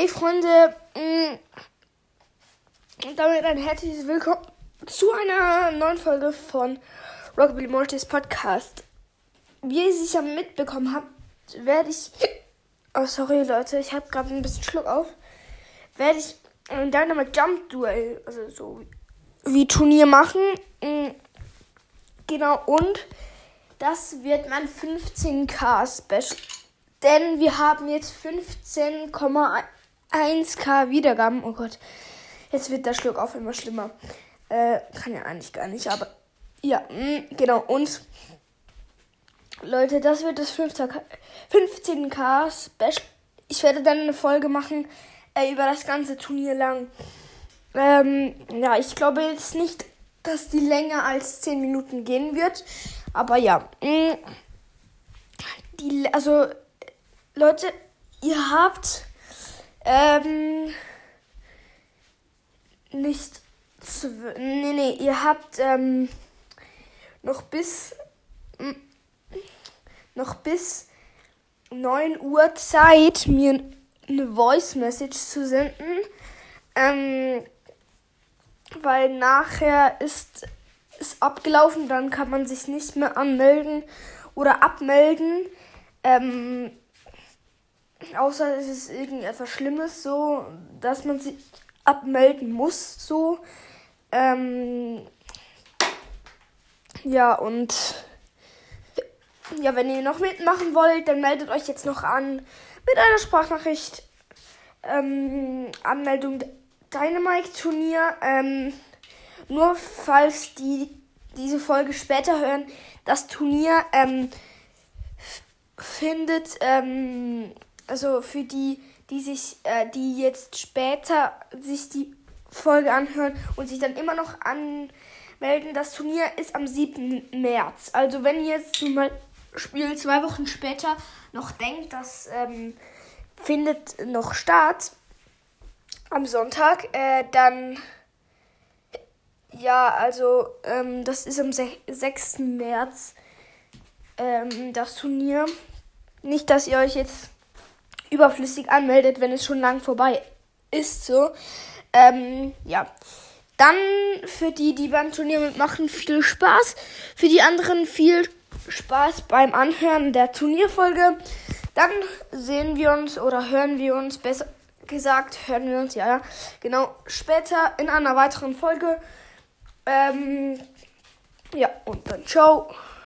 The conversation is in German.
Hey Freunde, und damit ein herzliches Willkommen zu einer neuen Folge von Rockabilly Mortis Podcast. Wie ihr sicher mitbekommen habt, werde ich. Oh, sorry Leute, ich habe gerade ein bisschen Schluck auf. Werde ich ein Dynamite Jump Duell, also so wie Turnier machen. Mh, Genau, und das wird mein 15k Special. Denn wir haben jetzt 15,1k Wiedergaben. Oh Gott, jetzt wird der Schluck auf immer schlimmer. Äh, kann ja eigentlich gar nicht, aber ja, mh, genau. Und Leute, das wird das 15k, 15k Special. Ich werde dann eine Folge machen äh, über das ganze Turnier lang. Ähm, ja, ich glaube jetzt nicht, dass die länger als 10 Minuten gehen wird. Aber ja. mh, Die, also, Leute, ihr habt ähm, nicht. zw- Nee, nee, ihr habt ähm, noch bis. noch bis 9 Uhr Zeit, mir eine Voice Message zu senden. Ähm, weil nachher ist es abgelaufen, dann kann man sich nicht mehr anmelden oder abmelden. Ähm, außer es ist irgendetwas Schlimmes, so, dass man sich abmelden muss, so. Ähm, ja, und ja, wenn ihr noch mitmachen wollt, dann meldet euch jetzt noch an mit einer Sprachnachricht. Ähm, Anmeldung Dynamite-Turnier. Ähm, nur falls die diese Folge später hören, das Turnier ähm, findet, ähm, also für die, die sich, äh, die jetzt später sich die Folge anhören und sich dann immer noch anmelden, das Turnier ist am 7. März. Also wenn ihr jetzt zum Beispiel zwei Wochen später noch denkt, das ähm, findet noch statt, am Sonntag, äh, dann ja, also ähm, das ist am se- 6. März ähm, das Turnier. Nicht, dass ihr euch jetzt überflüssig anmeldet, wenn es schon lang vorbei ist, so. Ähm, ja. Dann für die, die beim Turnier mitmachen, viel Spaß. Für die anderen viel Spaß beim Anhören der Turnierfolge. Dann sehen wir uns oder hören wir uns besser gesagt, hören wir uns, ja, ja, genau, später in einer weiteren Folge. Ähm, ja, und dann ciao.